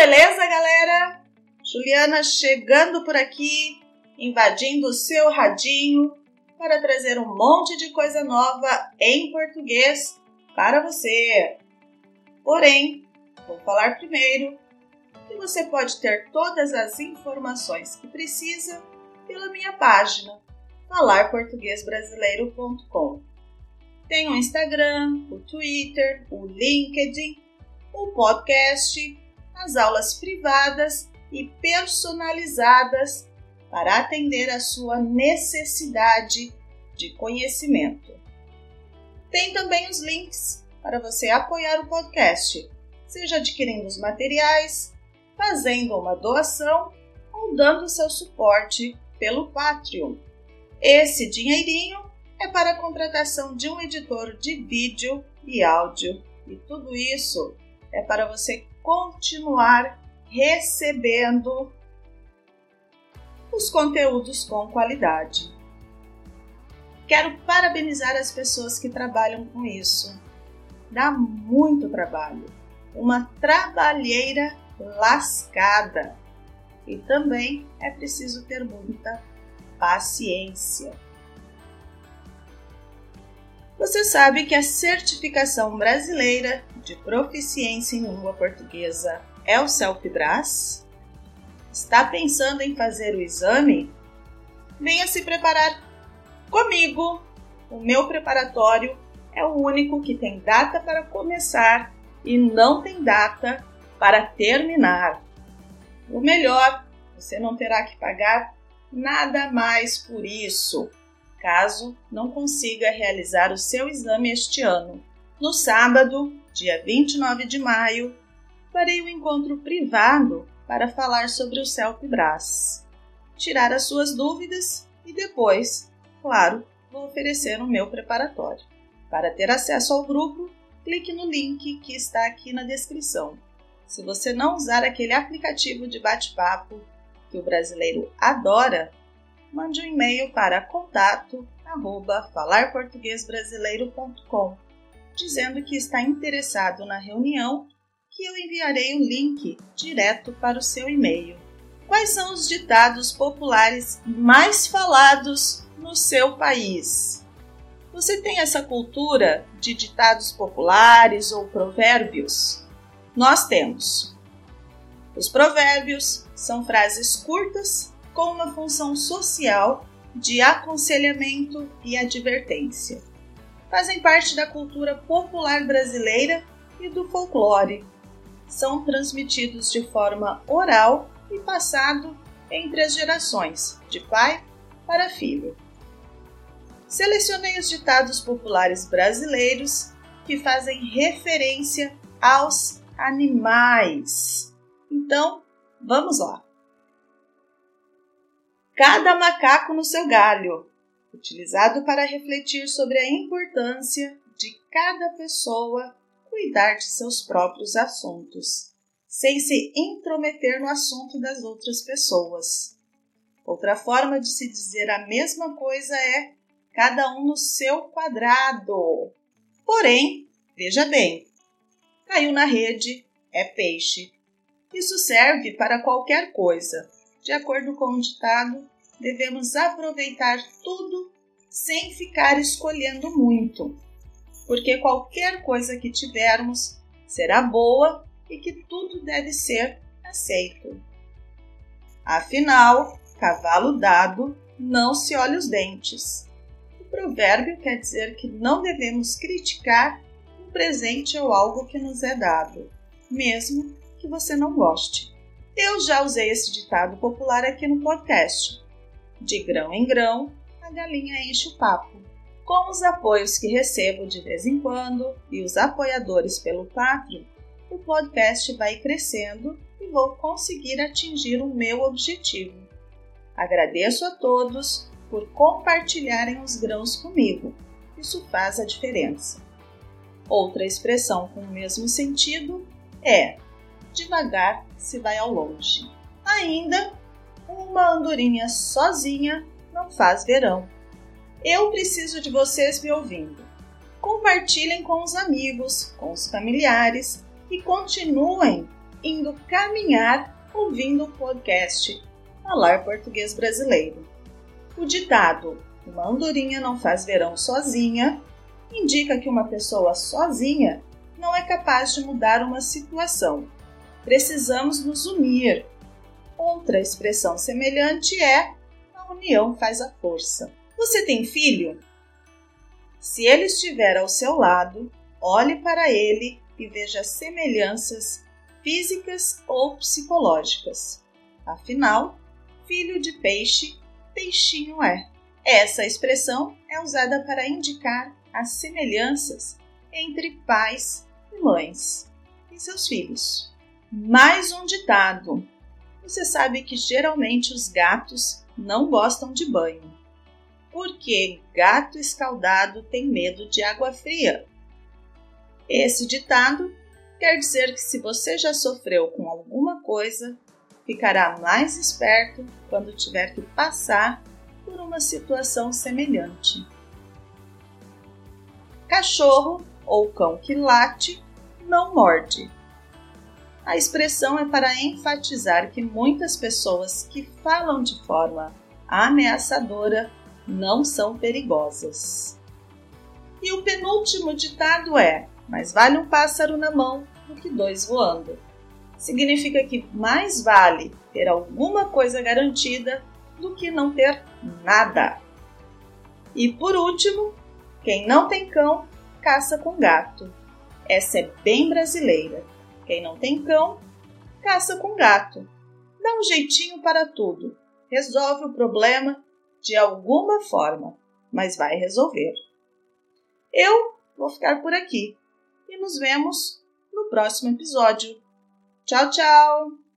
beleza, galera? Juliana chegando por aqui, invadindo o seu radinho para trazer um monte de coisa nova em português para você. Porém, vou falar primeiro que você pode ter todas as informações que precisa pela minha página falarportuguesbrasileiro.com. Tem o Instagram, o Twitter, o LinkedIn, o podcast, as aulas privadas e personalizadas para atender a sua necessidade de conhecimento. Tem também os links para você apoiar o podcast, seja adquirindo os materiais, fazendo uma doação ou dando seu suporte pelo Patreon. Esse dinheirinho é para a contratação de um editor de vídeo e áudio, e tudo isso é para você continuar recebendo os conteúdos com qualidade. Quero parabenizar as pessoas que trabalham com isso. Dá muito trabalho, uma trabalheira lascada. E também é preciso ter muita paciência. Você sabe que a certificação brasileira de proficiência em língua portuguesa é o CELPBRAS? Está pensando em fazer o exame? Venha se preparar comigo. O meu preparatório é o único que tem data para começar e não tem data para terminar. O melhor, você não terá que pagar nada mais por isso, caso não consiga realizar o seu exame este ano. No sábado, dia 29 de maio, farei um encontro privado para falar sobre o CELP-BRAS, tirar as suas dúvidas e depois, claro, vou oferecer o meu preparatório. Para ter acesso ao grupo, clique no link que está aqui na descrição. Se você não usar aquele aplicativo de bate-papo que o brasileiro adora, mande um e-mail para contato@falarportuguesbrasileiro.com dizendo que está interessado na reunião, que eu enviarei o link direto para o seu e-mail. Quais são os ditados populares mais falados no seu país? Você tem essa cultura de ditados populares ou provérbios? Nós temos. Os provérbios são frases curtas com uma função social de aconselhamento e advertência. Fazem parte da cultura popular brasileira e do folclore. São transmitidos de forma oral e passado entre as gerações, de pai para filho. Selecionei os ditados populares brasileiros que fazem referência aos animais. Então, vamos lá. Cada macaco no seu galho, utilizado para refletir sobre a importância de cada pessoa cuidar de seus próprios assuntos, sem se intrometer no assunto das outras pessoas. Outra forma de se dizer a mesma coisa é cada um no seu quadrado. Porém, veja bem, caiu na rede é peixe. Isso serve para qualquer coisa. De acordo com o ditado, devemos aproveitar tudo sem ficar escolhendo muito, porque qualquer coisa que tivermos será boa e que tudo deve ser aceito. Afinal, cavalo dado não se olha os dentes. O provérbio quer dizer que não devemos criticar um presente ou algo que nos é dado, mesmo que você não goste. Eu já usei esse ditado popular aqui no podcast de grão em grão, a galinha enche o papo. Com os apoios que recebo de vez em quando e os apoiadores pelo Patreon, o podcast vai crescendo e vou conseguir atingir o meu objetivo. Agradeço a todos por compartilharem os grãos comigo. Isso faz a diferença. Outra expressão com o mesmo sentido é: devagar se vai ao longe. Ainda uma andorinha sozinha não faz verão. Eu preciso de vocês me ouvindo. Compartilhem com os amigos, com os familiares e continuem indo caminhar ouvindo o podcast Falar Português Brasileiro. O ditado Uma andorinha não faz verão sozinha indica que uma pessoa sozinha não é capaz de mudar uma situação. Precisamos nos unir. Outra expressão semelhante é a união faz a força. Você tem filho? Se ele estiver ao seu lado, olhe para ele e veja semelhanças físicas ou psicológicas. Afinal, filho de peixe, peixinho é. Essa expressão é usada para indicar as semelhanças entre pais e mães e seus filhos. Mais um ditado. Você sabe que geralmente os gatos não gostam de banho, porque gato escaldado tem medo de água fria. Esse ditado quer dizer que se você já sofreu com alguma coisa, ficará mais esperto quando tiver que passar por uma situação semelhante. Cachorro ou cão que late não morde. A expressão é para enfatizar que muitas pessoas que falam de forma ameaçadora não são perigosas. E o penúltimo ditado é: mais vale um pássaro na mão do que dois voando. Significa que mais vale ter alguma coisa garantida do que não ter nada. E por último, quem não tem cão, caça com gato. Essa é bem brasileira. Quem não tem cão, caça com gato. Dá um jeitinho para tudo. Resolve o problema de alguma forma, mas vai resolver. Eu vou ficar por aqui e nos vemos no próximo episódio. Tchau, tchau!